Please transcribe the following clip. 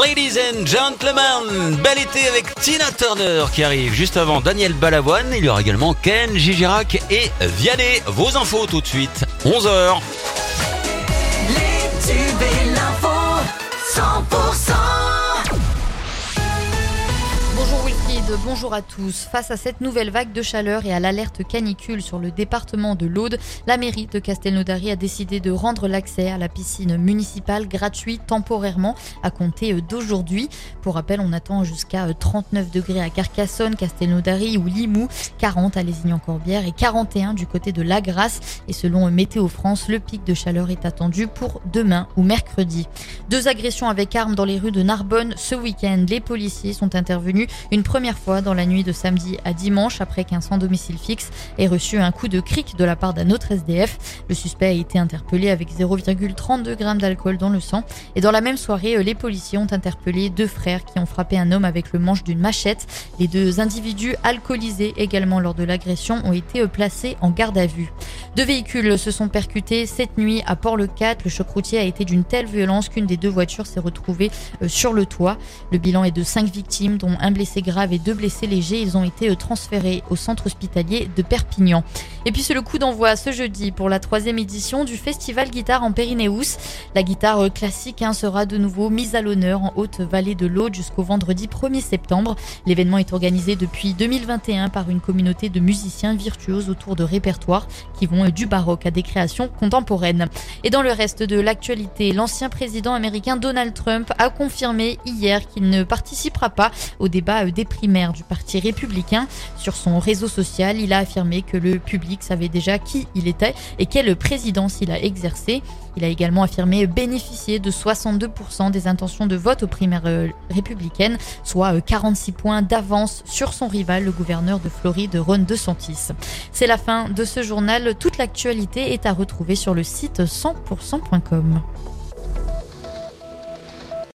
Ladies and gentlemen, bel été avec Tina Turner qui arrive juste avant Daniel Balavoine. Il y aura également Ken, Gigirac et Vianney. Vos infos tout de suite, 11h. Bonjour à tous. Face à cette nouvelle vague de chaleur et à l'alerte canicule sur le département de l'Aude, la mairie de Castelnaudary a décidé de rendre l'accès à la piscine municipale gratuit temporairement à compter d'aujourd'hui. Pour rappel, on attend jusqu'à 39 degrés à Carcassonne, Castelnaudary ou Limoux, 40 à Lézignan-Corbière et 41 du côté de La Grasse. Et selon Météo France, le pic de chaleur est attendu pour demain ou mercredi. Deux agressions avec armes dans les rues de Narbonne ce week-end. Les policiers sont intervenus une première fois dans la nuit de samedi à dimanche après qu'un sans domicile fixe ait reçu un coup de cric de la part d'un autre SDF. Le suspect a été interpellé avec 0,32 g d'alcool dans le sang. Et dans la même soirée, les policiers ont interpellé deux frères qui ont frappé un homme avec le manche d'une machette. Les deux individus alcoolisés également lors de l'agression ont été placés en garde à vue. Deux véhicules se sont percutés cette nuit à Port-le-Cat. Le choc routier a été d'une telle violence qu'une des deux voitures s'est retrouvée euh, sur le toit. Le bilan est de cinq victimes, dont un blessé grave et deux blessés légers. Ils ont été euh, transférés au centre hospitalier de Perpignan. Et puis c'est le coup d'envoi ce jeudi pour la troisième édition du festival guitare en Périnéus. La guitare euh, classique hein, sera de nouveau mise à l'honneur en Haute-Vallée de l'Aude jusqu'au vendredi 1er septembre. L'événement est organisé depuis 2021 par une communauté de musiciens virtuoses autour de répertoires qui vont euh, du baroque à des créations contemporaines. Et dans le reste de l'actualité, l'ancien président américain Donald Trump a confirmé hier qu'il ne participera pas au débat euh, des primaires du Parti républicain. Sur son réseau social, il a affirmé que le public savait déjà qui il était et quelle présidence il a exercé. Il a également affirmé bénéficier de 62% des intentions de vote aux primaires euh, républicaines, soit euh, 46 points d'avance sur son rival, le gouverneur de Floride, Ron DeSantis. C'est la fin de ce journal. L'actualité est à retrouver sur le site 100%.com.